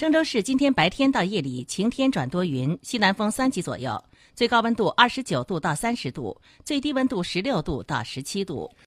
郑州市今天白天到夜里晴天转多云西南风三级左右最高温度二十九度到三十度最低温度十六度到十七度。